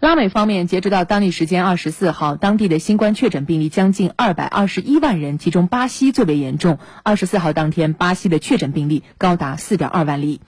拉美方面截止到当地时间二十四号当地的新冠确诊病例将近二百二十一万人其中巴西最为严重。二十四号当天巴西的确诊病例高达四点二万例。